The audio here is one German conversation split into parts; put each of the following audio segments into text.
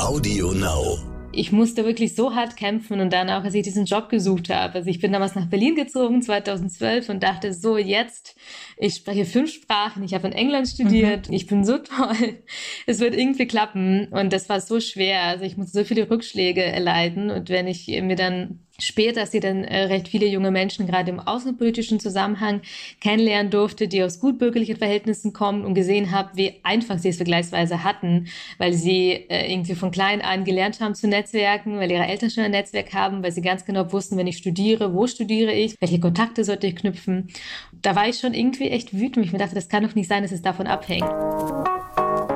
Audio Now. Ich musste wirklich so hart kämpfen und dann auch, als ich diesen Job gesucht habe. Also ich bin damals nach Berlin gezogen, 2012 und dachte so, jetzt, ich spreche fünf Sprachen, ich habe in England studiert, mhm. ich bin so toll, es wird irgendwie klappen und das war so schwer. Also ich musste so viele Rückschläge erleiden und wenn ich mir dann später, dass sie dann äh, recht viele junge Menschen gerade im außenpolitischen Zusammenhang kennenlernen durfte, die aus gutbürgerlichen Verhältnissen kommen und gesehen habe, wie einfach sie es vergleichsweise hatten, weil sie äh, irgendwie von klein an gelernt haben zu netzwerken, weil ihre Eltern schon ein Netzwerk haben, weil sie ganz genau wussten, wenn ich studiere, wo studiere ich, welche Kontakte sollte ich knüpfen. Da war ich schon irgendwie echt wütend. Ich mir dachte, das kann doch nicht sein, dass es davon abhängt.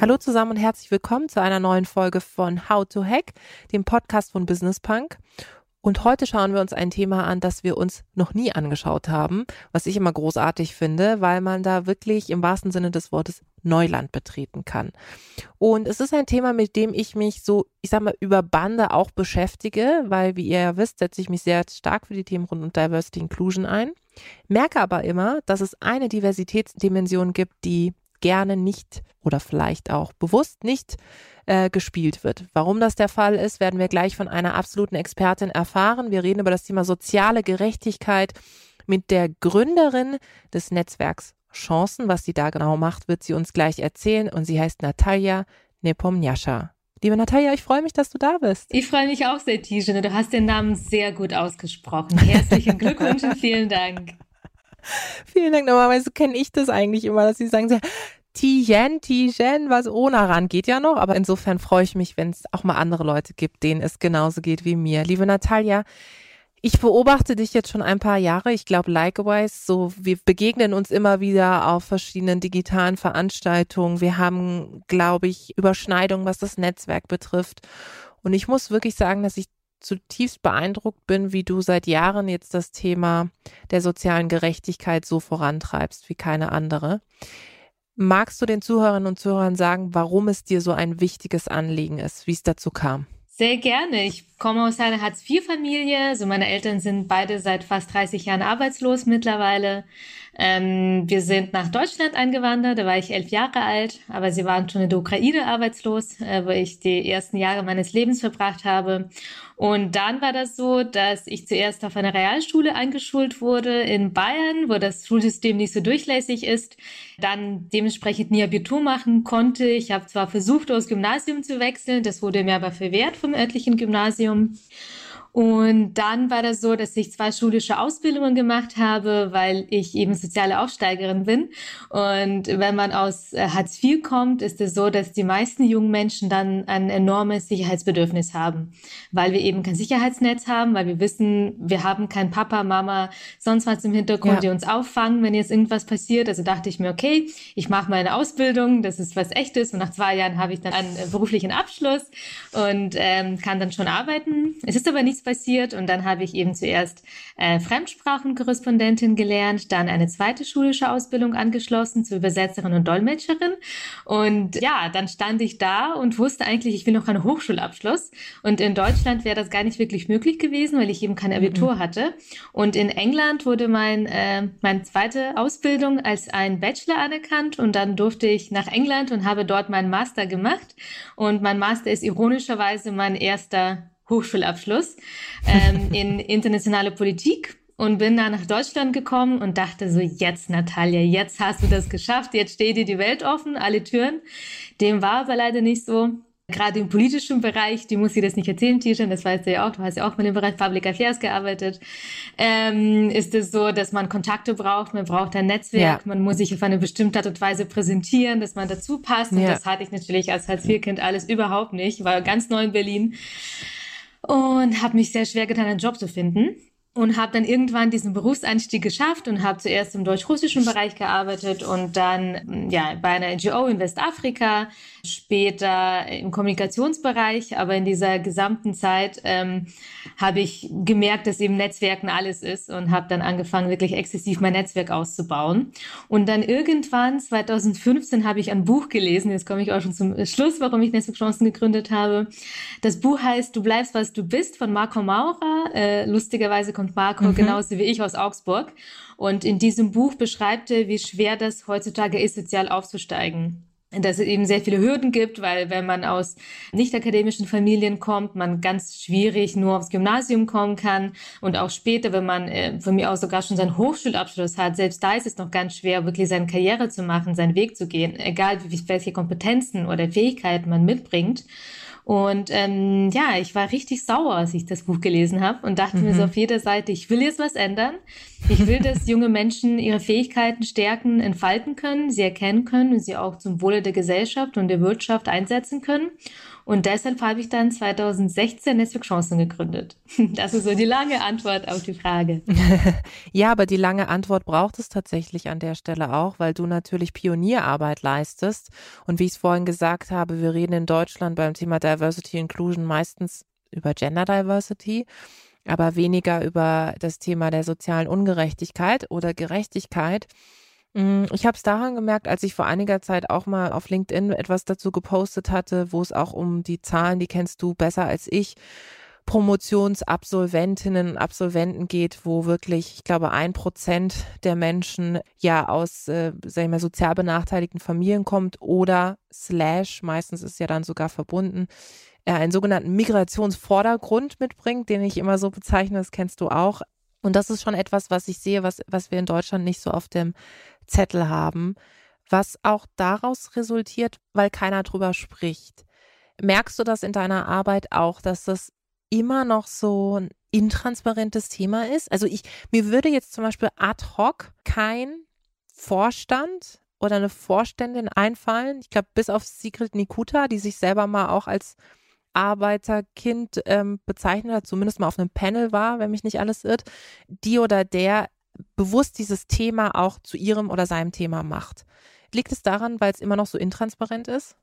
Hallo zusammen und herzlich willkommen zu einer neuen Folge von How to Hack, dem Podcast von Business Punk. Und heute schauen wir uns ein Thema an, das wir uns noch nie angeschaut haben, was ich immer großartig finde, weil man da wirklich im wahrsten Sinne des Wortes Neuland betreten kann. Und es ist ein Thema, mit dem ich mich so, ich sag mal, über Bande auch beschäftige, weil, wie ihr ja wisst, setze ich mich sehr stark für die Themen rund um Diversity Inclusion ein. Merke aber immer, dass es eine Diversitätsdimension gibt, die gerne nicht oder vielleicht auch bewusst nicht äh, gespielt wird. Warum das der Fall ist, werden wir gleich von einer absoluten Expertin erfahren. Wir reden über das Thema soziale Gerechtigkeit mit der Gründerin des Netzwerks Chancen. Was sie da genau macht, wird sie uns gleich erzählen und sie heißt Natalia Nepomniascha. Liebe Natalia, ich freue mich, dass du da bist. Ich freue mich auch sehr, Tijane. Du hast den Namen sehr gut ausgesprochen. Herzlichen Glückwunsch und vielen Dank. Vielen Dank. Normalerweise kenne ich das eigentlich immer, dass sie sagen, Tijen, Tijen, was ohne ran geht ja noch, aber insofern freue ich mich, wenn es auch mal andere Leute gibt, denen es genauso geht wie mir. Liebe Natalia, ich beobachte dich jetzt schon ein paar Jahre. Ich glaube, likewise, so wir begegnen uns immer wieder auf verschiedenen digitalen Veranstaltungen. Wir haben, glaube ich, Überschneidungen, was das Netzwerk betrifft. Und ich muss wirklich sagen, dass ich zutiefst beeindruckt bin, wie du seit Jahren jetzt das Thema der sozialen Gerechtigkeit so vorantreibst wie keine andere. Magst du den Zuhörerinnen und Zuhörern sagen, warum es dir so ein wichtiges Anliegen ist, wie es dazu kam? Sehr gerne. Ich komme aus einer Hartz-IV-Familie. Also meine Eltern sind beide seit fast 30 Jahren arbeitslos mittlerweile. Ähm, wir sind nach Deutschland eingewandert, da war ich elf Jahre alt, aber sie waren schon in der Ukraine arbeitslos, äh, wo ich die ersten Jahre meines Lebens verbracht habe. Und dann war das so, dass ich zuerst auf einer Realschule eingeschult wurde in Bayern, wo das Schulsystem nicht so durchlässig ist, dann dementsprechend nie Abitur machen konnte. Ich habe zwar versucht, aus Gymnasium zu wechseln, das wurde mir aber verwehrt vom örtlichen Gymnasium. perfume Und dann war das so, dass ich zwei schulische Ausbildungen gemacht habe, weil ich eben soziale Aufsteigerin bin. Und wenn man aus äh, Hartz IV kommt, ist es so, dass die meisten jungen Menschen dann ein enormes Sicherheitsbedürfnis haben, weil wir eben kein Sicherheitsnetz haben, weil wir wissen, wir haben kein Papa, Mama, sonst was im Hintergrund, ja. die uns auffangen, wenn jetzt irgendwas passiert. Also dachte ich mir, okay, ich mache meine Ausbildung, das ist was echtes. Und nach zwei Jahren habe ich dann einen beruflichen Abschluss und ähm, kann dann schon arbeiten. Es ist aber nicht nichts passiert. Und dann habe ich eben zuerst äh, Fremdsprachenkorrespondentin gelernt, dann eine zweite schulische Ausbildung angeschlossen zur Übersetzerin und Dolmetscherin. Und ja, dann stand ich da und wusste eigentlich, ich will noch einen Hochschulabschluss. Und in Deutschland wäre das gar nicht wirklich möglich gewesen, weil ich eben kein Abitur mhm. hatte. Und in England wurde mein, äh, meine zweite Ausbildung als ein Bachelor anerkannt. Und dann durfte ich nach England und habe dort meinen Master gemacht. Und mein Master ist ironischerweise mein erster Hochschulabschluss ähm, in internationale Politik und bin dann nach Deutschland gekommen und dachte so, jetzt Natalia, jetzt hast du das geschafft, jetzt steht dir die Welt offen, alle Türen. Dem war aber leider nicht so. Gerade im politischen Bereich, die muss ich das nicht erzählen, Tishan, das weißt du ja auch, du hast ja auch mal im Bereich Public Affairs gearbeitet, ähm, ist es so, dass man Kontakte braucht, man braucht ein Netzwerk, ja. man muss sich auf eine bestimmte Art und Weise präsentieren, dass man dazu passt. Und ja. das hatte ich natürlich als Hartz-IV-Kind alles überhaupt nicht, war ganz neu in Berlin und habe mich sehr schwer getan, einen Job zu finden. und habe dann irgendwann diesen Berufseinstieg geschafft und habe zuerst im deutsch-russischen Bereich gearbeitet und dann ja bei einer NGO in Westafrika, später im Kommunikationsbereich, aber in dieser gesamten Zeit ähm, habe ich gemerkt, dass eben Netzwerken alles ist und habe dann angefangen, wirklich exzessiv mein Netzwerk auszubauen. Und dann irgendwann 2015 habe ich ein Buch gelesen, jetzt komme ich auch schon zum Schluss, warum ich Netzwerkchancen gegründet habe. Das Buch heißt Du bleibst, was du bist von Marco Maurer. Äh, lustigerweise kommt Marco mhm. genauso wie ich aus Augsburg. Und in diesem Buch beschreibt er, wie schwer das heutzutage ist, sozial aufzusteigen dass es eben sehr viele Hürden gibt, weil wenn man aus nicht akademischen Familien kommt, man ganz schwierig nur aufs Gymnasium kommen kann und auch später, wenn man äh, von mir aus sogar schon seinen Hochschulabschluss hat, selbst da ist es noch ganz schwer, wirklich seine Karriere zu machen, seinen Weg zu gehen, egal wie, welche Kompetenzen oder Fähigkeiten man mitbringt. Und ähm, ja, ich war richtig sauer, als ich das Buch gelesen habe und dachte mhm. mir so auf jeder Seite, ich will jetzt was ändern. Ich will, dass junge Menschen ihre Fähigkeiten stärken, entfalten können, sie erkennen können und sie auch zum Wohle der Gesellschaft und der Wirtschaft einsetzen können. Und deshalb habe ich dann 2016 Netzwerk Chancen gegründet. Das ist so die lange Antwort auf die Frage. ja, aber die lange Antwort braucht es tatsächlich an der Stelle auch, weil du natürlich Pionierarbeit leistest. Und wie ich es vorhin gesagt habe, wir reden in Deutschland beim Thema Diversity Inclusion meistens über Gender Diversity aber weniger über das Thema der sozialen Ungerechtigkeit oder Gerechtigkeit. Mm, ich habe es daran gemerkt, als ich vor einiger Zeit auch mal auf LinkedIn etwas dazu gepostet hatte, wo es auch um die Zahlen, die kennst du besser als ich, Promotionsabsolventinnen und Absolventen geht, wo wirklich, ich glaube, ein Prozent der Menschen ja aus, äh, sag ich mal, sozial benachteiligten Familien kommt oder slash, meistens ist ja dann sogar verbunden, äh, einen sogenannten Migrationsvordergrund mitbringt, den ich immer so bezeichne, das kennst du auch. Und das ist schon etwas, was ich sehe, was, was wir in Deutschland nicht so auf dem Zettel haben, was auch daraus resultiert, weil keiner drüber spricht. Merkst du das in deiner Arbeit auch, dass das immer noch so ein intransparentes Thema ist? Also ich, mir würde jetzt zum Beispiel ad hoc kein Vorstand oder eine Vorständin einfallen. Ich glaube, bis auf Sigrid Nikuta, die sich selber mal auch als Arbeiterkind ähm, bezeichnet hat, zumindest mal auf einem Panel war, wenn mich nicht alles irrt, die oder der bewusst dieses Thema auch zu ihrem oder seinem Thema macht. Liegt es daran, weil es immer noch so intransparent ist?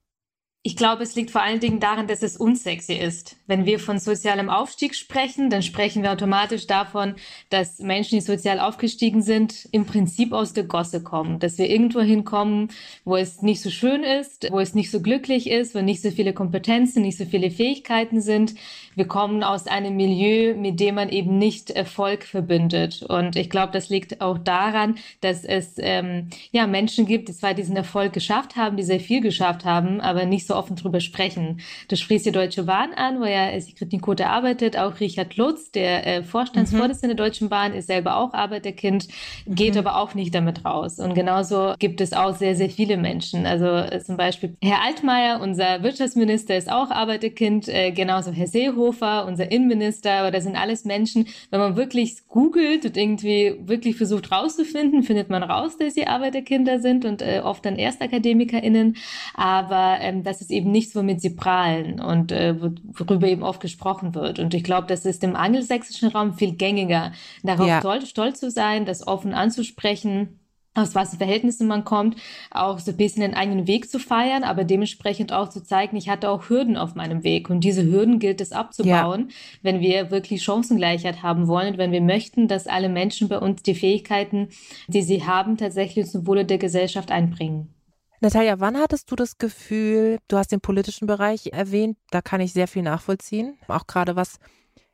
Ich glaube, es liegt vor allen Dingen daran, dass es unsexy ist. Wenn wir von sozialem Aufstieg sprechen, dann sprechen wir automatisch davon, dass Menschen, die sozial aufgestiegen sind, im Prinzip aus der Gosse kommen. Dass wir irgendwo hinkommen, wo es nicht so schön ist, wo es nicht so glücklich ist, wo nicht so viele Kompetenzen, nicht so viele Fähigkeiten sind. Wir kommen aus einem Milieu, mit dem man eben nicht Erfolg verbindet. Und ich glaube, das liegt auch daran, dass es ähm, ja Menschen gibt, die zwar diesen Erfolg geschafft haben, die sehr viel geschafft haben, aber nicht so offen drüber sprechen. Du sprichst die Deutsche Bahn an, wo ja Sigrid Nikote arbeitet, auch Richard Lutz, der äh, Vorstandsvorsitzende mhm. der Deutschen Bahn, ist selber auch Arbeiterkind, geht mhm. aber auch nicht damit raus. Und genauso gibt es auch sehr, sehr viele Menschen. Also äh, zum Beispiel Herr Altmaier, unser Wirtschaftsminister, ist auch Arbeiterkind, äh, genauso Herr Seehofer, unser Innenminister, aber das sind alles Menschen, wenn man wirklich googelt und irgendwie wirklich versucht rauszufinden, findet man raus, dass sie Arbeiterkinder sind und äh, oft dann ErstakademikerInnen. Aber ähm, das ist ist eben nichts, womit sie prahlen und äh, worüber eben oft gesprochen wird. Und ich glaube, das ist im angelsächsischen Raum viel gängiger, darauf ja. stolz, stolz zu sein, das offen anzusprechen aus was Verhältnissen man kommt, auch so ein bisschen den eigenen Weg zu feiern, aber dementsprechend auch zu zeigen, ich hatte auch Hürden auf meinem Weg und diese Hürden gilt es abzubauen, ja. wenn wir wirklich Chancengleichheit haben wollen, wenn wir möchten, dass alle Menschen bei uns die Fähigkeiten, die sie haben, tatsächlich zum Wohle der Gesellschaft einbringen. Natalia, wann hattest du das Gefühl, du hast den politischen Bereich erwähnt, da kann ich sehr viel nachvollziehen, auch gerade was,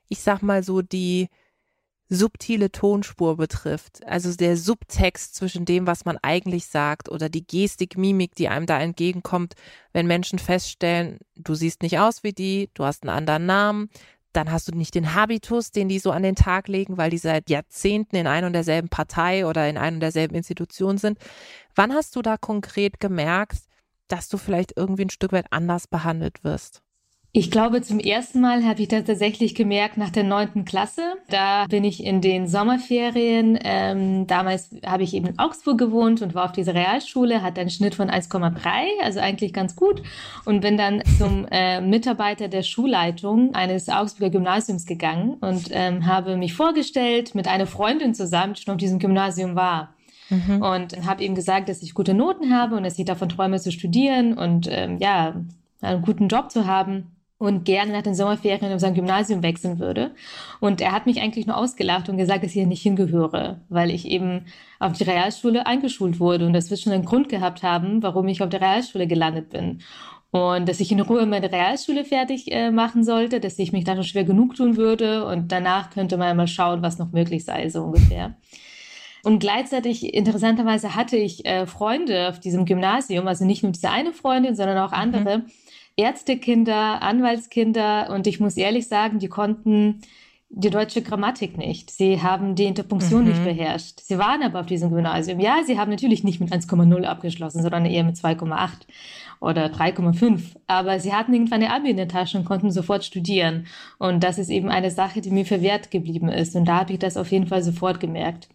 ich sag mal so, die subtile Tonspur betrifft, also der Subtext zwischen dem, was man eigentlich sagt oder die Gestik, Mimik, die einem da entgegenkommt, wenn Menschen feststellen, du siehst nicht aus wie die, du hast einen anderen Namen, dann hast du nicht den Habitus, den die so an den Tag legen, weil die seit Jahrzehnten in ein und derselben Partei oder in ein und derselben Institution sind. Wann hast du da konkret gemerkt, dass du vielleicht irgendwie ein Stück weit anders behandelt wirst? Ich glaube, zum ersten Mal habe ich das tatsächlich gemerkt nach der neunten Klasse. Da bin ich in den Sommerferien. Ähm, damals habe ich eben in Augsburg gewohnt und war auf dieser Realschule, hatte einen Schnitt von 1,3, also eigentlich ganz gut. Und bin dann zum äh, Mitarbeiter der Schulleitung eines Augsburger Gymnasiums gegangen und ähm, habe mich vorgestellt mit einer Freundin zusammen, die schon auf diesem Gymnasium war. Mhm. Und habe ihm gesagt, dass ich gute Noten habe und dass ich davon träume zu studieren und ähm, ja, einen guten Job zu haben und gerne nach den Sommerferien in sein Gymnasium wechseln würde. Und er hat mich eigentlich nur ausgelacht und gesagt, dass ich hier nicht hingehöre, weil ich eben auf die Realschule eingeschult wurde und das wird schon einen Grund gehabt haben, warum ich auf der Realschule gelandet bin. Und dass ich in Ruhe meine Realschule fertig äh, machen sollte, dass ich mich da schon schwer genug tun würde und danach könnte man mal schauen, was noch möglich sei, so ungefähr. Und gleichzeitig, interessanterweise, hatte ich äh, Freunde auf diesem Gymnasium, also nicht nur diese eine Freundin, sondern auch andere, mhm Ärztekinder, Anwaltskinder. Und ich muss ehrlich sagen, die konnten die deutsche Grammatik nicht. Sie haben die Interpunktion mhm. nicht beherrscht. Sie waren aber auf diesem Gymnasium. Ja, sie haben natürlich nicht mit 1,0 abgeschlossen, sondern eher mit 2,8 oder 3,5. Aber sie hatten irgendwann eine Abi in der Tasche und konnten sofort studieren. Und das ist eben eine Sache, die mir verwehrt geblieben ist. Und da habe ich das auf jeden Fall sofort gemerkt.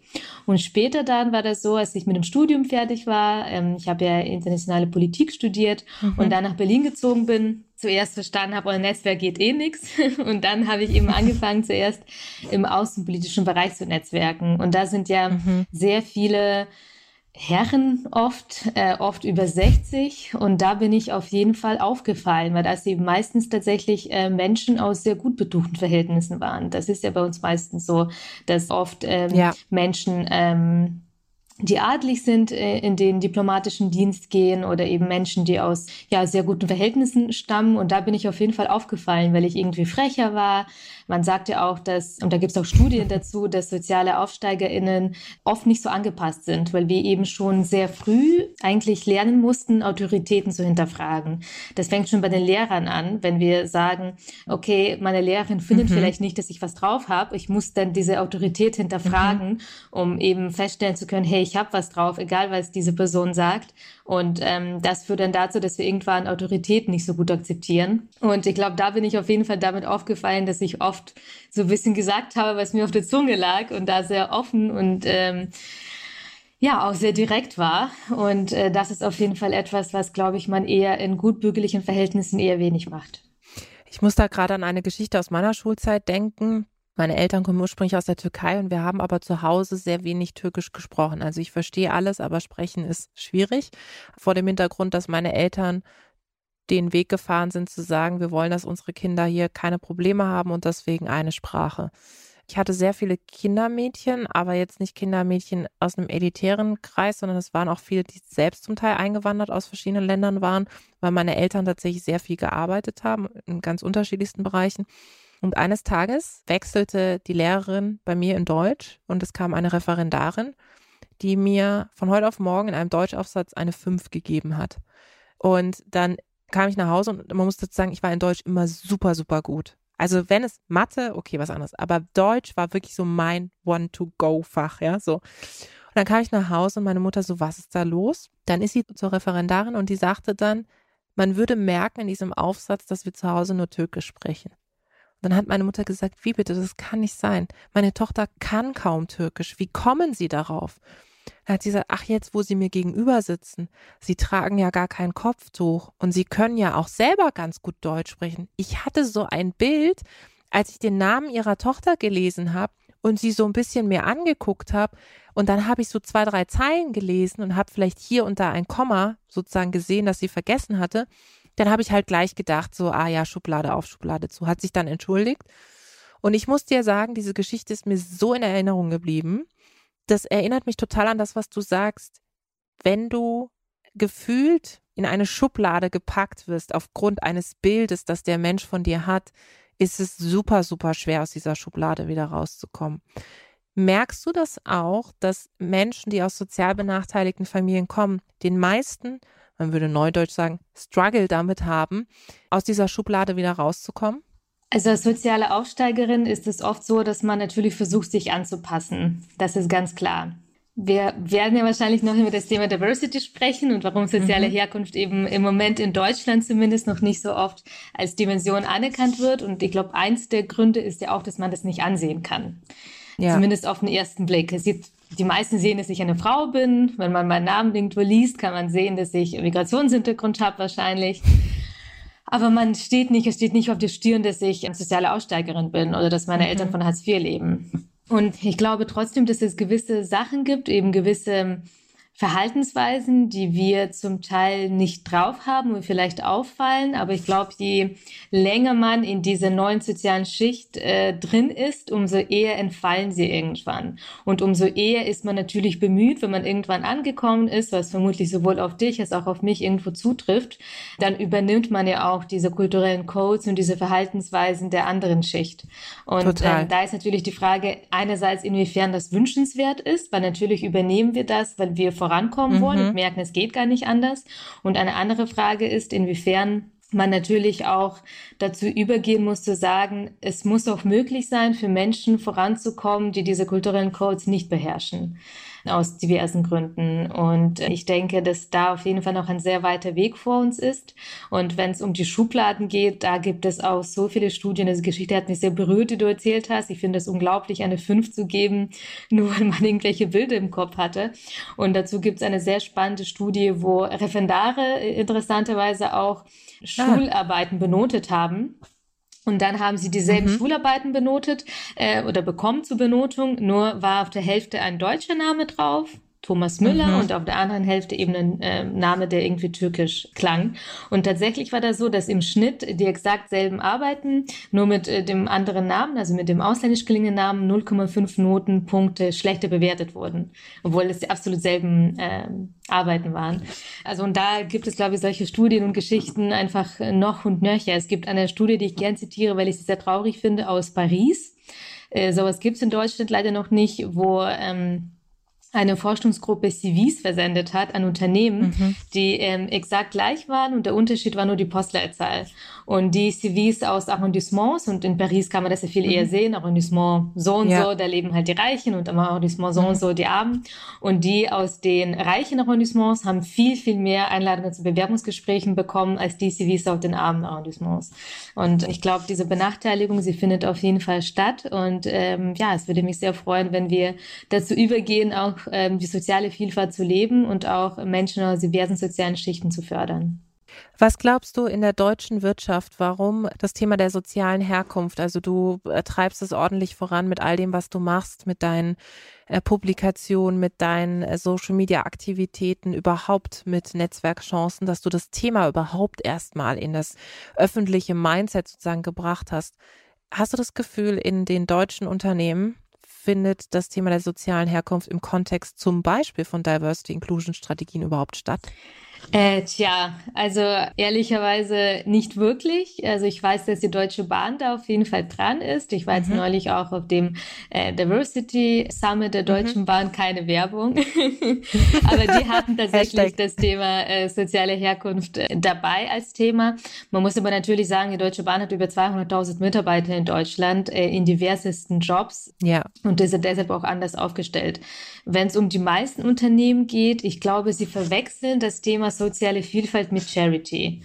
Und später dann war das so, als ich mit dem Studium fertig war. Ähm, ich habe ja internationale Politik studiert mhm. und dann nach Berlin gezogen bin. Zuerst verstanden habe, euer Netzwerk geht eh nix. Und dann habe ich eben angefangen, zuerst im außenpolitischen Bereich zu netzwerken. Und da sind ja mhm. sehr viele Herren oft, äh, oft über 60. Und da bin ich auf jeden Fall aufgefallen, weil das eben meistens tatsächlich äh, Menschen aus sehr gut betuchten Verhältnissen waren. Das ist ja bei uns meistens so, dass oft ähm, ja. Menschen ähm, die adlig sind, äh, in den diplomatischen Dienst gehen oder eben Menschen, die aus ja sehr guten Verhältnissen stammen. Und da bin ich auf jeden Fall aufgefallen, weil ich irgendwie frecher war. Man sagt ja auch, dass, und da gibt es auch Studien dazu, dass soziale AufsteigerInnen oft nicht so angepasst sind, weil wir eben schon sehr früh eigentlich lernen mussten, Autoritäten zu hinterfragen. Das fängt schon bei den Lehrern an, wenn wir sagen, okay, meine Lehrerin findet mhm. vielleicht nicht, dass ich was drauf habe. Ich muss dann diese Autorität hinterfragen, mhm. um eben feststellen zu können, hey, ich habe was drauf, egal was diese Person sagt. Und ähm, das führt dann dazu, dass wir irgendwann Autorität nicht so gut akzeptieren. Und ich glaube, da bin ich auf jeden Fall damit aufgefallen, dass ich oft so ein bisschen gesagt habe, was mir auf der Zunge lag und da sehr offen und ähm, ja, auch sehr direkt war. Und äh, das ist auf jeden Fall etwas, was, glaube ich, man eher in gutbürgerlichen Verhältnissen eher wenig macht. Ich muss da gerade an eine Geschichte aus meiner Schulzeit denken. Meine Eltern kommen ursprünglich aus der Türkei und wir haben aber zu Hause sehr wenig Türkisch gesprochen. Also ich verstehe alles, aber sprechen ist schwierig. Vor dem Hintergrund, dass meine Eltern den Weg gefahren sind zu sagen, wir wollen, dass unsere Kinder hier keine Probleme haben und deswegen eine Sprache. Ich hatte sehr viele Kindermädchen, aber jetzt nicht Kindermädchen aus einem elitären Kreis, sondern es waren auch viele, die selbst zum Teil eingewandert aus verschiedenen Ländern waren, weil meine Eltern tatsächlich sehr viel gearbeitet haben in ganz unterschiedlichsten Bereichen. Und eines Tages wechselte die Lehrerin bei mir in Deutsch und es kam eine Referendarin, die mir von heute auf morgen in einem Deutschaufsatz eine 5 gegeben hat. Und dann kam ich nach Hause und man muss dazu sagen, ich war in Deutsch immer super, super gut. Also wenn es Mathe, okay, was anderes, aber Deutsch war wirklich so mein One-to-Go-Fach, ja, so. Und dann kam ich nach Hause und meine Mutter so, was ist da los? Dann ist sie zur Referendarin und die sagte dann, man würde merken in diesem Aufsatz, dass wir zu Hause nur Türkisch sprechen. Dann hat meine Mutter gesagt, wie bitte, das kann nicht sein. Meine Tochter kann kaum Türkisch. Wie kommen Sie darauf? Dann hat sie gesagt, ach jetzt, wo Sie mir gegenüber sitzen, Sie tragen ja gar kein Kopftuch und Sie können ja auch selber ganz gut Deutsch sprechen. Ich hatte so ein Bild, als ich den Namen ihrer Tochter gelesen habe und sie so ein bisschen mehr angeguckt habe und dann habe ich so zwei, drei Zeilen gelesen und habe vielleicht hier und da ein Komma sozusagen gesehen, das sie vergessen hatte dann habe ich halt gleich gedacht, so, ah ja, Schublade auf, Schublade zu, hat sich dann entschuldigt. Und ich muss dir sagen, diese Geschichte ist mir so in Erinnerung geblieben. Das erinnert mich total an das, was du sagst. Wenn du gefühlt in eine Schublade gepackt wirst aufgrund eines Bildes, das der Mensch von dir hat, ist es super, super schwer, aus dieser Schublade wieder rauszukommen. Merkst du das auch, dass Menschen, die aus sozial benachteiligten Familien kommen, den meisten man würde neudeutsch sagen, Struggle damit haben, aus dieser Schublade wieder rauszukommen? Also als soziale Aufsteigerin ist es oft so, dass man natürlich versucht, sich anzupassen. Das ist ganz klar. wir werden ja wahrscheinlich noch über das Thema Diversity sprechen und warum soziale mhm. Herkunft eben im Moment in Deutschland zumindest noch nicht so oft als Dimension anerkannt wird. Und ich glaube, eins der Gründe ist ja auch, dass man das nicht ansehen kann. Ja. Zumindest auf den ersten Blick. Es sieht, die meisten sehen, dass ich eine Frau bin. Wenn man meinen Namen irgendwo liest, kann man sehen, dass ich Migrationshintergrund habe wahrscheinlich. Aber man steht nicht, es steht nicht auf der Stirn, dass ich eine soziale Aussteigerin bin oder dass meine mhm. Eltern von Hartz IV leben. Und ich glaube trotzdem, dass es gewisse Sachen gibt, eben gewisse Verhaltensweisen, die wir zum Teil nicht drauf haben und vielleicht auffallen. Aber ich glaube, je länger man in dieser neuen sozialen Schicht äh, drin ist, umso eher entfallen sie irgendwann. Und umso eher ist man natürlich bemüht, wenn man irgendwann angekommen ist, was vermutlich sowohl auf dich als auch auf mich irgendwo zutrifft, dann übernimmt man ja auch diese kulturellen Codes und diese Verhaltensweisen der anderen Schicht. Und äh, da ist natürlich die Frage einerseits, inwiefern das wünschenswert ist, weil natürlich übernehmen wir das, weil wir vor vorankommen mhm. wollen und merken, es geht gar nicht anders. Und eine andere Frage ist, inwiefern man natürlich auch dazu übergehen muss zu sagen, es muss auch möglich sein, für Menschen voranzukommen, die diese kulturellen Codes nicht beherrschen aus diversen Gründen. Und ich denke, dass da auf jeden Fall noch ein sehr weiter Weg vor uns ist. Und wenn es um die Schubladen geht, da gibt es auch so viele Studien. Diese Geschichte hat mich sehr berührt, die du erzählt hast. Ich finde es unglaublich, eine 5 zu geben, nur weil man irgendwelche Bilder im Kopf hatte. Und dazu gibt es eine sehr spannende Studie, wo Referendare interessanterweise auch ah. Schularbeiten benotet haben. Und dann haben sie dieselben mhm. Schularbeiten benotet äh, oder bekommen zur Benotung, nur war auf der Hälfte ein deutscher Name drauf Thomas Müller mhm. und auf der anderen Hälfte eben ein äh, Name, der irgendwie türkisch klang. Und tatsächlich war das so, dass im Schnitt die exakt selben Arbeiten, nur mit äh, dem anderen Namen, also mit dem ausländisch klingenden Namen, 0,5 Notenpunkte schlechter bewertet wurden, obwohl es die absolut selben äh, Arbeiten waren. Also und da gibt es, glaube ich, solche Studien und Geschichten einfach noch und nöcher. Es gibt eine Studie, die ich gern zitiere, weil ich sie sehr traurig finde, aus Paris. Äh, sowas gibt es in Deutschland leider noch nicht, wo ähm, eine Forschungsgruppe CVs versendet hat an Unternehmen, mhm. die ähm, exakt gleich waren und der Unterschied war nur die Postleitzahl. Und die CVs aus Arrondissements, und in Paris kann man das ja viel mhm. eher sehen, Arrondissement so und ja. so, da leben halt die Reichen und Arrondissement so mhm. und so die Armen. Und die aus den reichen Arrondissements haben viel, viel mehr Einladungen zu Bewerbungsgesprächen bekommen als die CVs aus den armen Arrondissements. Und ich glaube, diese Benachteiligung, sie findet auf jeden Fall statt. Und ähm, ja, es würde mich sehr freuen, wenn wir dazu übergehen, auch ähm, die soziale Vielfalt zu leben und auch Menschen aus diversen sozialen Schichten zu fördern. Was glaubst du in der deutschen Wirtschaft, warum das Thema der sozialen Herkunft, also du äh, treibst es ordentlich voran mit all dem, was du machst, mit deinen äh, Publikationen, mit deinen äh, Social-Media-Aktivitäten, überhaupt mit Netzwerkchancen, dass du das Thema überhaupt erstmal in das öffentliche Mindset sozusagen gebracht hast. Hast du das Gefühl, in den deutschen Unternehmen findet das Thema der sozialen Herkunft im Kontext zum Beispiel von Diversity Inclusion Strategien überhaupt statt? Äh, tja, also ehrlicherweise nicht wirklich. Also ich weiß, dass die Deutsche Bahn da auf jeden Fall dran ist. Ich war jetzt mhm. neulich auch auf dem äh, Diversity Summit der. Deutschen mhm. Bahn, keine Werbung. Aber die hatten tatsächlich das Thema äh, soziale Herkunft äh, dabei als Thema. Man muss aber natürlich sagen, die Deutsche Bahn hat über 200.000 Mitarbeiter in Deutschland äh, in diversesten Jobs. Ja. Und ist deshalb auch anders aufgestellt. Wenn es um die meisten Unternehmen geht, ich glaube, sie verwechseln das Thema soziale Vielfalt mit Charity.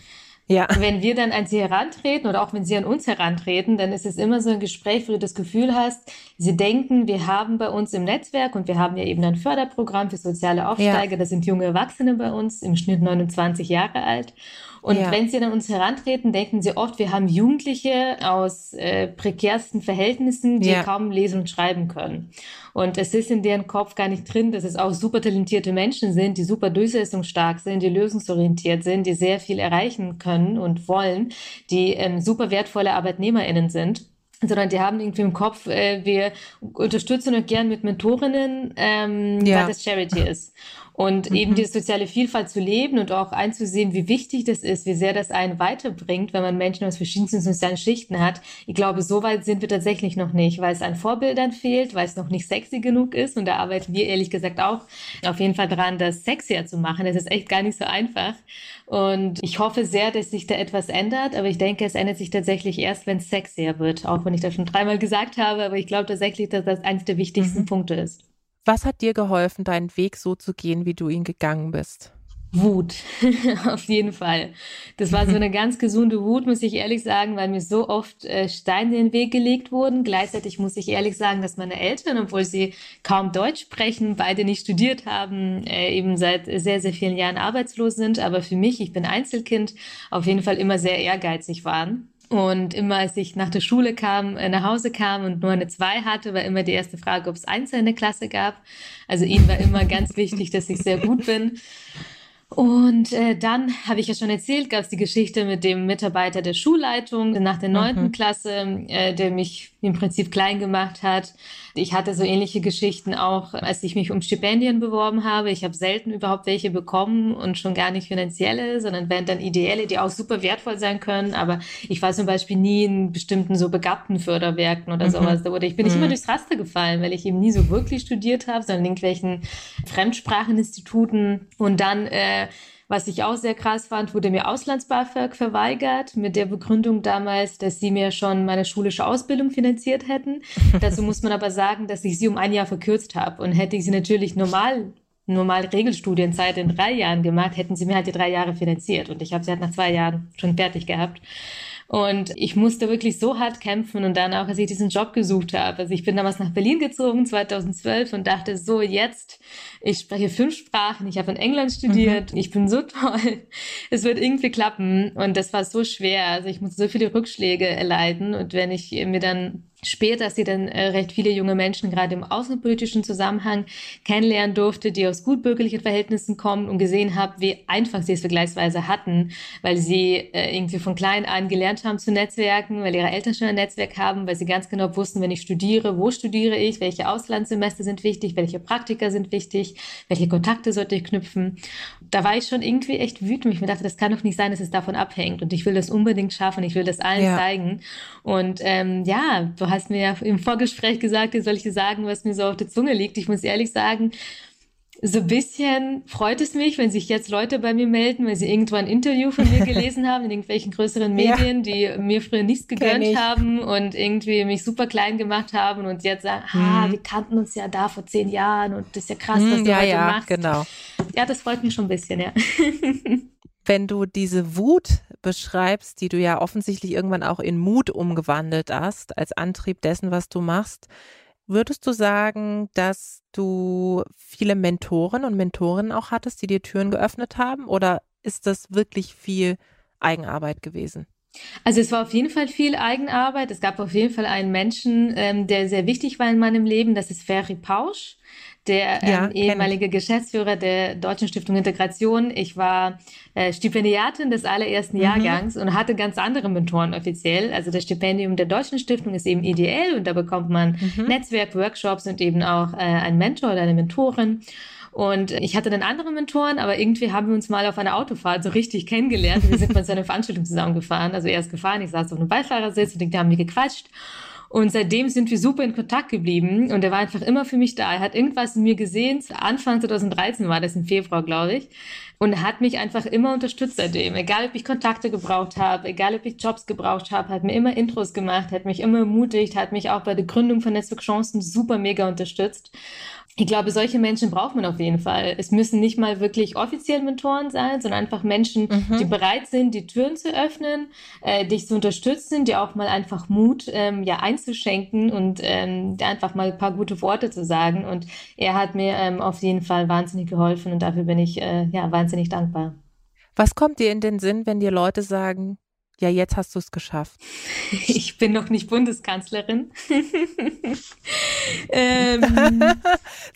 Ja. Wenn wir dann an sie herantreten oder auch wenn sie an uns herantreten, dann ist es immer so ein Gespräch, wo du das Gefühl hast, sie denken, wir haben bei uns im Netzwerk und wir haben ja eben ein Förderprogramm für soziale Aufsteiger, ja. das sind junge Erwachsene bei uns, im Schnitt 29 Jahre alt. Und ja. wenn sie an uns herantreten, denken sie oft, wir haben Jugendliche aus äh, prekärsten Verhältnissen, die ja. kaum lesen und schreiben können. Und es ist in deren Kopf gar nicht drin, dass es auch super talentierte Menschen sind, die super durchsetzungsstark sind, die lösungsorientiert sind, die sehr viel erreichen können und wollen, die ähm, super wertvolle ArbeitnehmerInnen sind sondern die haben irgendwie im Kopf, äh, wir unterstützen euch gern mit Mentorinnen, ähm, ja. weil das Charity ist. Und mhm. eben diese soziale Vielfalt zu leben und auch einzusehen, wie wichtig das ist, wie sehr das einen weiterbringt, wenn man Menschen aus verschiedensten sozialen Schichten hat. Ich glaube, so weit sind wir tatsächlich noch nicht, weil es an Vorbildern fehlt, weil es noch nicht sexy genug ist. Und da arbeiten wir ehrlich gesagt auch auf jeden Fall dran, das sexier zu machen. Das ist echt gar nicht so einfach. Und ich hoffe sehr, dass sich da etwas ändert. Aber ich denke, es ändert sich tatsächlich erst, wenn es sexier wird. Auch wenn ich das schon dreimal gesagt habe. Aber ich glaube tatsächlich, dass das eines der wichtigsten mhm. Punkte ist. Was hat dir geholfen, deinen Weg so zu gehen, wie du ihn gegangen bist? Wut, auf jeden Fall. Das war so eine ganz gesunde Wut, muss ich ehrlich sagen, weil mir so oft äh, Steine in den Weg gelegt wurden. Gleichzeitig muss ich ehrlich sagen, dass meine Eltern, obwohl sie kaum Deutsch sprechen, beide nicht studiert haben, äh, eben seit sehr, sehr vielen Jahren arbeitslos sind, aber für mich, ich bin Einzelkind, auf jeden Fall immer sehr ehrgeizig waren. Und immer als ich nach der Schule kam, äh, nach Hause kam und nur eine zwei hatte, war immer die erste Frage, ob es Einzel in der Klasse gab. Also ihnen war immer ganz wichtig, dass ich sehr gut bin. Und äh, dann habe ich ja schon erzählt, gab es die Geschichte mit dem Mitarbeiter der Schulleitung nach der neunten mhm. Klasse, äh, der mich im Prinzip klein gemacht hat. Ich hatte so ähnliche Geschichten auch, als ich mich um Stipendien beworben habe. Ich habe selten überhaupt welche bekommen und schon gar nicht finanzielle, sondern wären dann ideelle, die auch super wertvoll sein können. Aber ich war zum Beispiel nie in bestimmten so begabten Förderwerken oder mhm. sowas. Oder ich bin nicht mhm. immer durchs Raster gefallen, weil ich eben nie so wirklich studiert habe, sondern in irgendwelchen Fremdspracheninstituten und dann äh, was ich auch sehr krass fand, wurde mir Auslands-BAföG verweigert mit der Begründung damals, dass sie mir schon meine schulische Ausbildung finanziert hätten. Dazu muss man aber sagen, dass ich sie um ein Jahr verkürzt habe und hätte ich sie natürlich normal normal Regelstudienzeit in drei Jahren gemacht, hätten sie mir halt die drei Jahre finanziert und ich habe sie halt nach zwei Jahren schon fertig gehabt. Und ich musste wirklich so hart kämpfen und dann auch, als ich diesen Job gesucht habe. Also ich bin damals nach Berlin gezogen, 2012 und dachte so, jetzt, ich spreche fünf Sprachen, ich habe in England studiert, mhm. ich bin so toll, es wird irgendwie klappen. Und das war so schwer. Also ich musste so viele Rückschläge erleiden und wenn ich mir dann später, dass sie dann äh, recht viele junge Menschen gerade im außenpolitischen Zusammenhang kennenlernen durfte, die aus gutbürgerlichen Verhältnissen kommen und gesehen habe, wie einfach sie es vergleichsweise hatten, weil sie äh, irgendwie von klein an gelernt haben zu netzwerken, weil ihre Eltern schon ein Netzwerk haben, weil sie ganz genau wussten, wenn ich studiere, wo studiere ich, welche Auslandssemester sind wichtig, welche Praktika sind wichtig, welche Kontakte sollte ich knüpfen. Da war ich schon irgendwie echt wütend. Ich mir dachte, das kann doch nicht sein, dass es davon abhängt und ich will das unbedingt schaffen, ich will das allen ja. zeigen. Und ähm, ja, du hast mir ja im Vorgespräch gesagt, dir soll ich dir sagen, was mir so auf der Zunge liegt. Ich muss ehrlich sagen, so ein bisschen freut es mich, wenn sich jetzt Leute bei mir melden, weil sie irgendwann ein Interview von mir gelesen haben in irgendwelchen größeren Medien, ja. die mir früher nichts gegönnt haben und irgendwie mich super klein gemacht haben und jetzt sagen, ah, wir kannten uns ja da vor zehn Jahren und das ist ja krass, was hm, du ja, heute ja, machst. Genau. Ja, das freut mich schon ein bisschen, ja. wenn du diese Wut beschreibst, die du ja offensichtlich irgendwann auch in Mut umgewandelt hast, als Antrieb dessen, was du machst, würdest du sagen, dass du viele Mentoren und Mentorinnen auch hattest, die dir Türen geöffnet haben? Oder ist das wirklich viel Eigenarbeit gewesen? Also es war auf jeden Fall viel Eigenarbeit. Es gab auf jeden Fall einen Menschen, ähm, der sehr wichtig war in meinem Leben. Das ist Ferry Pausch der ja, ähm, ehemalige Geschäftsführer der Deutschen Stiftung Integration. Ich war äh, Stipendiatin des allerersten mhm. Jahrgangs und hatte ganz andere Mentoren offiziell. Also das Stipendium der Deutschen Stiftung ist eben ideell und da bekommt man mhm. Netzwerk, Workshops und eben auch äh, einen Mentor oder eine Mentorin. Und ich hatte dann andere Mentoren, aber irgendwie haben wir uns mal auf einer Autofahrt so richtig kennengelernt. Wir sind mal zu einer Veranstaltung zusammengefahren. Also er ist gefahren, ich saß auf einem Beifahrersitz und die haben mir gequatscht. Und seitdem sind wir super in Kontakt geblieben und er war einfach immer für mich da. Er hat irgendwas in mir gesehen. Anfang 2013 war das im Februar, glaube ich. Und hat mich einfach immer unterstützt seitdem. Egal, ob ich Kontakte gebraucht habe, egal, ob ich Jobs gebraucht habe, hat mir immer Intros gemacht, hat mich immer ermutigt, hat mich auch bei der Gründung von Netzwerk Chancen super mega unterstützt ich glaube, solche Menschen braucht man auf jeden Fall. Es müssen nicht mal wirklich offiziell Mentoren sein, sondern einfach Menschen, mhm. die bereit sind, die Türen zu öffnen, äh, dich zu unterstützen, dir auch mal einfach Mut ähm, ja einzuschenken und ähm, dir einfach mal ein paar gute Worte zu sagen. Und er hat mir ähm, auf jeden Fall wahnsinnig geholfen und dafür bin ich äh, ja wahnsinnig dankbar. Was kommt dir in den Sinn, wenn dir Leute sagen, ja, jetzt hast du es geschafft. Ich bin noch nicht Bundeskanzlerin. ähm,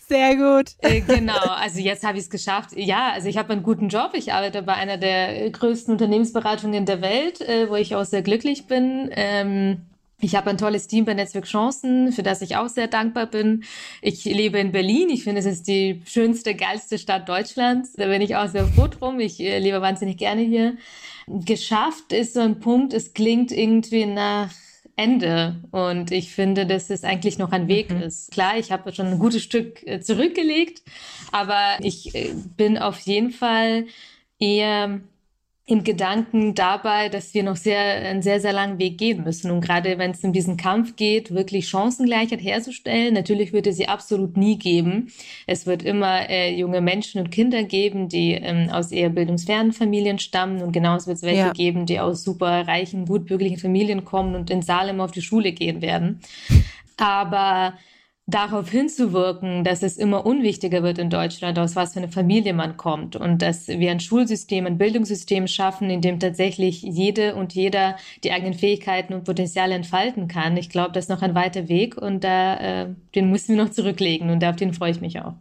Sehr gut. Äh, genau, also jetzt habe ich es geschafft. Ja, also ich habe einen guten Job. Ich arbeite bei einer der größten Unternehmensberatungen der Welt, äh, wo ich auch sehr glücklich bin. Ähm, ich habe ein tolles Team bei Netzwerk Chancen, für das ich auch sehr dankbar bin. Ich lebe in Berlin. Ich finde, es ist die schönste, geilste Stadt Deutschlands. Da bin ich auch sehr froh drum. Ich äh, lebe wahnsinnig gerne hier geschafft ist so ein Punkt, es klingt irgendwie nach Ende. Und ich finde, dass es eigentlich noch ein Weg mhm. ist. Klar, ich habe schon ein gutes Stück äh, zurückgelegt, aber ich äh, bin auf jeden Fall eher in Gedanken dabei, dass wir noch sehr, einen sehr, sehr langen Weg gehen müssen. Und gerade wenn es um diesen Kampf geht, wirklich Chancengleichheit herzustellen, natürlich wird es sie absolut nie geben. Es wird immer äh, junge Menschen und Kinder geben, die ähm, aus eher bildungsfernen Familien stammen. Und genauso wird es welche ja. geben, die aus super reichen, gutbürgerlichen Familien kommen und in Salem auf die Schule gehen werden. Aber darauf hinzuwirken, dass es immer unwichtiger wird in Deutschland, aus was für eine Familie man kommt und dass wir ein Schulsystem, ein Bildungssystem schaffen, in dem tatsächlich jede und jeder die eigenen Fähigkeiten und Potenziale entfalten kann. Ich glaube, das ist noch ein weiter Weg und da, äh, den müssen wir noch zurücklegen und auf den freue ich mich auch.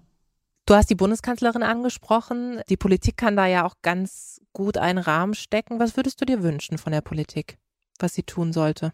Du hast die Bundeskanzlerin angesprochen. Die Politik kann da ja auch ganz gut einen Rahmen stecken. Was würdest du dir wünschen von der Politik, was sie tun sollte?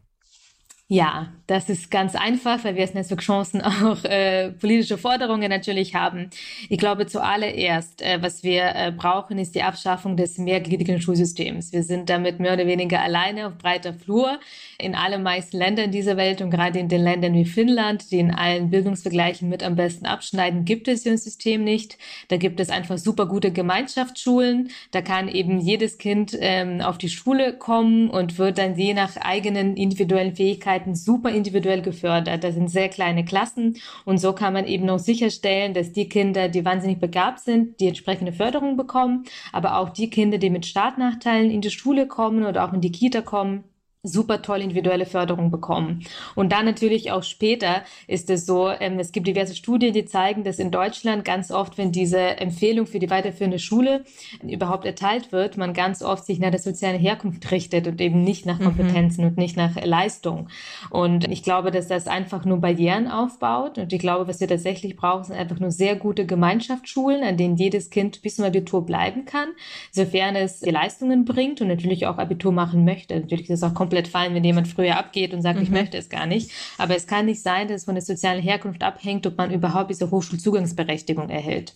Ja, das ist ganz einfach, weil wir als Netzwerk Chancen auch äh, politische Forderungen natürlich haben. Ich glaube zuallererst, äh, was wir äh, brauchen, ist die Abschaffung des mehrgliedrigen Schulsystems. Wir sind damit mehr oder weniger alleine auf breiter Flur in allen meisten Ländern dieser Welt und gerade in den Ländern wie Finnland, die in allen Bildungsvergleichen mit am besten abschneiden, gibt es ein System nicht. Da gibt es einfach super gute Gemeinschaftsschulen. Da kann eben jedes Kind ähm, auf die Schule kommen und wird dann je nach eigenen individuellen Fähigkeiten Fähigkeiten super individuell gefördert. Das sind sehr kleine Klassen und so kann man eben auch sicherstellen, dass die Kinder, die wahnsinnig begabt sind, die entsprechende Förderung bekommen, aber auch die Kinder, die mit Startnachteilen in die Schule kommen oder auch in die Kita kommen, super toll individuelle Förderung bekommen. Und dann natürlich auch später ist es so, ähm, es gibt diverse Studien, die zeigen, dass in Deutschland ganz oft, wenn diese Empfehlung für die weiterführende Schule überhaupt erteilt wird, man ganz oft sich nach der sozialen Herkunft richtet und eben nicht nach mhm. Kompetenzen mhm. und nicht nach Leistung. Und ich glaube, dass das einfach nur Barrieren aufbaut. Und ich glaube, was wir tatsächlich brauchen, sind einfach nur sehr gute Gemeinschaftsschulen, an denen jedes Kind bis zum Abitur bleiben kann, sofern es die Leistungen bringt und natürlich auch Abitur machen möchte. Natürlich ist es auch komplett fallen, wenn jemand früher abgeht und sagt, mhm. ich möchte es gar nicht. Aber es kann nicht sein, dass es von der sozialen Herkunft abhängt, ob man überhaupt diese Hochschulzugangsberechtigung erhält.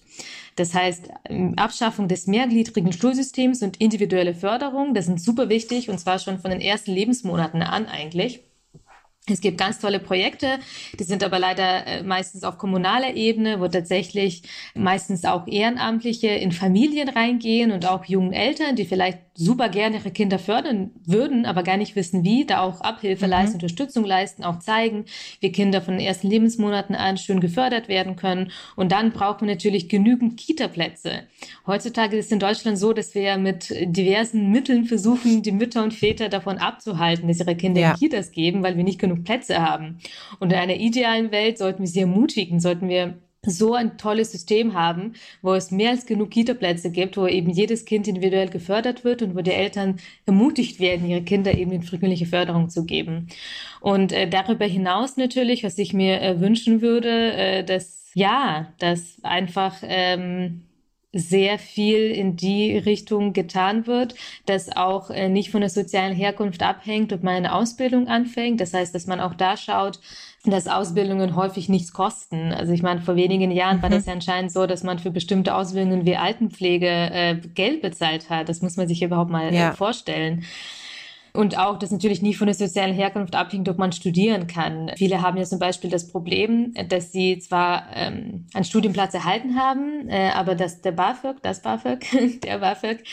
Das heißt, ähm, Abschaffung des mehrgliedrigen Schulsystems und individuelle Förderung, das sind super wichtig und zwar schon von den ersten Lebensmonaten an eigentlich. Es gibt ganz tolle Projekte, die sind aber leider äh, meistens auf kommunaler Ebene, wo tatsächlich meistens auch Ehrenamtliche in Familien reingehen und auch jungen Eltern, die vielleicht super gerne ihre Kinder fördern würden, aber gar nicht wissen wie, da auch Abhilfe mhm. leisten, Unterstützung leisten, auch zeigen, wie Kinder von den ersten Lebensmonaten an schön gefördert werden können. Und dann braucht man natürlich genügend Kita-Plätze. Heutzutage ist es in Deutschland so, dass wir ja mit diversen Mitteln versuchen, die Mütter und Väter davon abzuhalten, dass ihre Kinder ja. in Kitas geben, weil wir nicht genug Plätze haben. Und in einer idealen Welt sollten wir sie ermutigen, sollten wir so ein tolles System haben, wo es mehr als genug Kita-Plätze gibt, wo eben jedes Kind individuell gefördert wird und wo die Eltern ermutigt werden, ihre Kinder eben in frühkindliche Förderung zu geben. Und äh, darüber hinaus natürlich, was ich mir äh, wünschen würde, äh, dass ja, dass einfach ähm, sehr viel in die Richtung getan wird, dass auch äh, nicht von der sozialen Herkunft abhängt, ob man eine Ausbildung anfängt. Das heißt, dass man auch da schaut, dass Ausbildungen häufig nichts kosten. Also ich meine, vor wenigen Jahren mhm. war das ja anscheinend so, dass man für bestimmte Ausbildungen wie Altenpflege äh, Geld bezahlt hat. Das muss man sich überhaupt mal äh, ja. äh, vorstellen. Und auch, dass natürlich nie von der sozialen Herkunft abhängt, ob man studieren kann. Viele haben ja zum Beispiel das Problem, dass sie zwar ähm, einen Studienplatz erhalten haben, äh, aber dass der BAföG, das BAföG, der BAföG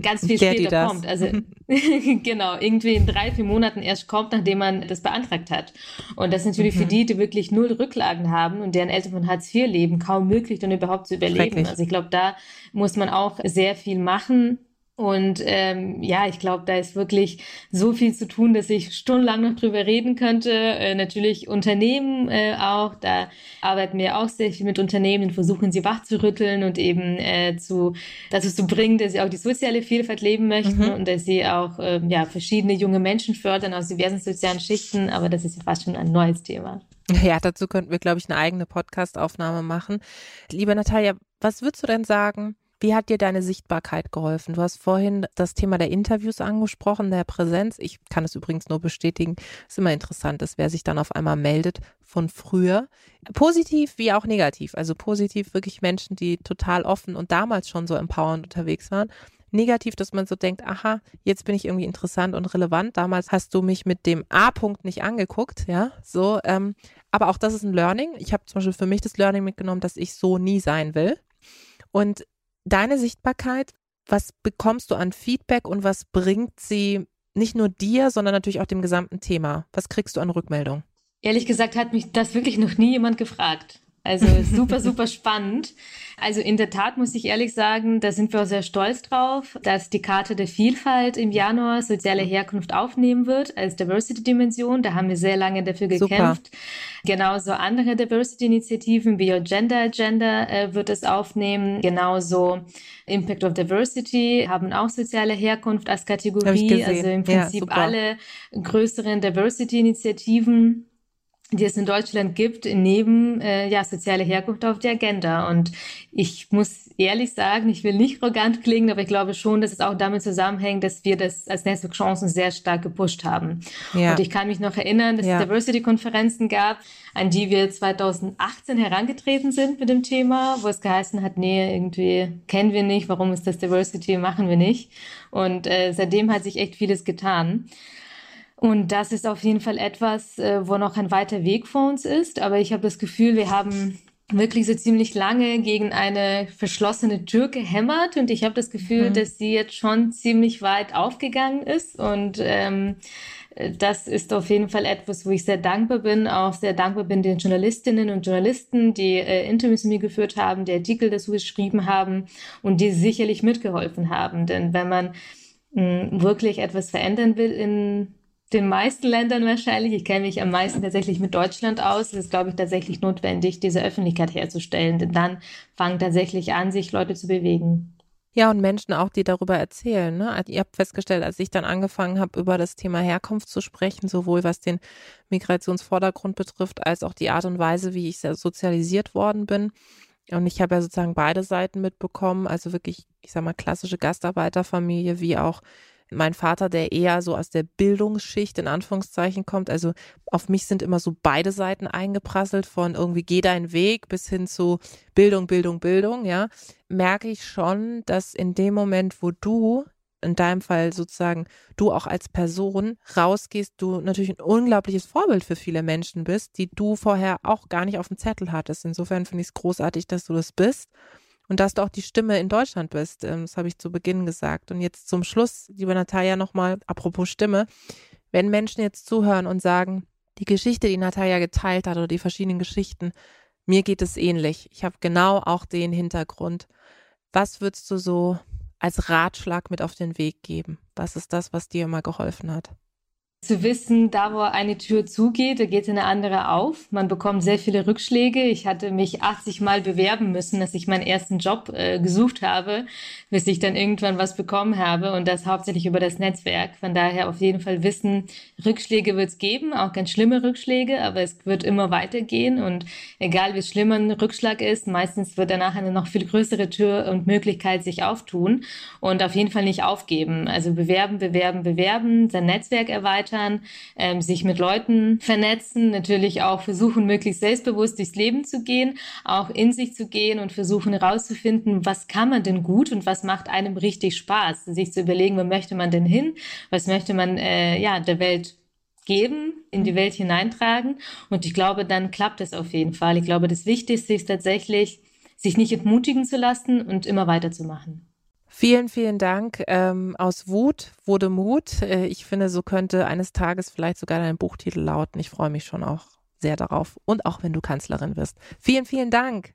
ganz viel der, später kommt. Also genau, irgendwie in drei, vier Monaten erst kommt, nachdem man das beantragt hat. Und das ist natürlich mhm. für die, die wirklich null Rücklagen haben und deren Eltern von Hartz IV leben, kaum möglich, dann überhaupt zu überleben. Also ich glaube, da muss man auch sehr viel machen und ähm, ja, ich glaube, da ist wirklich so viel zu tun, dass ich stundenlang noch drüber reden könnte. Äh, natürlich Unternehmen äh, auch, da arbeiten wir auch sehr viel mit Unternehmen und versuchen sie wachzurütteln und eben äh, zu dazu zu bringen, dass sie auch die soziale Vielfalt leben möchten mhm. und dass sie auch äh, ja verschiedene junge Menschen fördern aus diversen sozialen Schichten. Aber das ist ja fast schon ein neues Thema. Ja, dazu könnten wir, glaube ich, eine eigene Podcast-Aufnahme machen. Liebe Natalia, was würdest du denn sagen? Wie hat dir deine Sichtbarkeit geholfen? Du hast vorhin das Thema der Interviews angesprochen, der Präsenz. Ich kann es übrigens nur bestätigen. Ist immer interessant, dass wer sich dann auf einmal meldet von früher. Positiv wie auch negativ. Also positiv wirklich Menschen, die total offen und damals schon so empowernd unterwegs waren. Negativ, dass man so denkt, aha, jetzt bin ich irgendwie interessant und relevant. Damals hast du mich mit dem A-Punkt nicht angeguckt, ja, so. Ähm, aber auch das ist ein Learning. Ich habe zum Beispiel für mich das Learning mitgenommen, dass ich so nie sein will. Und deine Sichtbarkeit Was bekommst du an Feedback und was bringt sie nicht nur dir, sondern natürlich auch dem gesamten Thema? Was kriegst du an Rückmeldung? Ehrlich gesagt hat mich das wirklich noch nie jemand gefragt. Also super, super spannend. Also in der Tat muss ich ehrlich sagen, da sind wir auch sehr stolz drauf, dass die Karte der Vielfalt im Januar soziale Herkunft aufnehmen wird als Diversity-Dimension. Da haben wir sehr lange dafür gekämpft. Super. Genauso andere Diversity-Initiativen wie Gender Agenda äh, wird es aufnehmen. Genauso Impact of Diversity haben auch soziale Herkunft als Kategorie. Also im Prinzip ja, alle größeren Diversity-Initiativen die es in Deutschland gibt, neben äh, ja, soziale Herkunft auf der Agenda. Und ich muss ehrlich sagen, ich will nicht arrogant klingen, aber ich glaube schon, dass es auch damit zusammenhängt, dass wir das als Netzwerk Chancen sehr stark gepusht haben. Ja. Und ich kann mich noch erinnern, dass ja. es Diversity-Konferenzen gab, an die wir 2018 herangetreten sind mit dem Thema, wo es geheißen hat, nee, irgendwie kennen wir nicht, warum ist das Diversity, machen wir nicht. Und äh, seitdem hat sich echt vieles getan. Und das ist auf jeden Fall etwas, äh, wo noch ein weiter Weg vor uns ist. Aber ich habe das Gefühl, wir haben wirklich so ziemlich lange gegen eine verschlossene Tür gehämmert und ich habe das Gefühl, mhm. dass sie jetzt schon ziemlich weit aufgegangen ist und ähm, das ist auf jeden Fall etwas, wo ich sehr dankbar bin, auch sehr dankbar bin den Journalistinnen und Journalisten, die äh, Interviews mit mir geführt haben, die Artikel dazu geschrieben haben und die sicherlich mitgeholfen haben. Denn wenn man mh, wirklich etwas verändern will in den meisten Ländern wahrscheinlich. Ich kenne mich am meisten tatsächlich mit Deutschland aus. Es ist, glaube ich, tatsächlich notwendig, diese Öffentlichkeit herzustellen. Denn dann fangen tatsächlich an, sich Leute zu bewegen. Ja, und Menschen auch, die darüber erzählen. Ne? Also ihr habt festgestellt, als ich dann angefangen habe, über das Thema Herkunft zu sprechen, sowohl was den Migrationsvordergrund betrifft, als auch die Art und Weise, wie ich sozialisiert worden bin. Und ich habe ja sozusagen beide Seiten mitbekommen, also wirklich, ich sag mal, klassische Gastarbeiterfamilie, wie auch mein Vater, der eher so aus der Bildungsschicht in Anführungszeichen kommt. Also auf mich sind immer so beide Seiten eingeprasselt von irgendwie geh deinen Weg bis hin zu Bildung, Bildung, Bildung, ja. Merke ich schon, dass in dem Moment, wo du in deinem Fall sozusagen du auch als Person rausgehst, du natürlich ein unglaubliches Vorbild für viele Menschen bist, die du vorher auch gar nicht auf dem Zettel hattest. Insofern finde ich es großartig, dass du das bist und dass du auch die Stimme in Deutschland bist. Ähm, das habe ich zu Beginn gesagt. Und jetzt zum Schluss, liebe Natalia, nochmal, apropos Stimme, wenn Menschen jetzt zuhören und sagen, die Geschichte, die Natalia geteilt hat oder die verschiedenen Geschichten, mir geht es ähnlich. Ich habe genau auch den Hintergrund. Was würdest du so als Ratschlag mit auf den Weg geben? Was ist das, was dir immer geholfen hat? Zu wissen, da wo eine Tür zugeht, da geht eine andere auf. Man bekommt sehr viele Rückschläge. Ich hatte mich 80 Mal bewerben müssen, dass ich meinen ersten Job äh, gesucht habe, bis ich dann irgendwann was bekommen habe und das hauptsächlich über das Netzwerk. Von daher auf jeden Fall wissen, Rückschläge wird es geben, auch ganz schlimme Rückschläge, aber es wird immer weitergehen und egal wie schlimm ein Rückschlag ist, meistens wird danach eine noch viel größere Tür und Möglichkeit sich auftun und auf jeden Fall nicht aufgeben. Also bewerben, bewerben, bewerben, sein Netzwerk erweitern erweitern, ähm, sich mit Leuten vernetzen, natürlich auch versuchen, möglichst selbstbewusst durchs Leben zu gehen, auch in sich zu gehen und versuchen herauszufinden, was kann man denn gut und was macht einem richtig Spaß, sich zu überlegen, wo möchte man denn hin, was möchte man äh, ja der Welt geben, in die Welt hineintragen. Und ich glaube, dann klappt es auf jeden Fall. Ich glaube, das Wichtigste ist tatsächlich, sich nicht entmutigen zu lassen und immer weiterzumachen. Vielen, vielen Dank. Ähm, aus Wut wurde Mut. Äh, ich finde, so könnte eines Tages vielleicht sogar dein Buchtitel lauten. Ich freue mich schon auch sehr darauf. Und auch wenn du Kanzlerin wirst. Vielen, vielen Dank.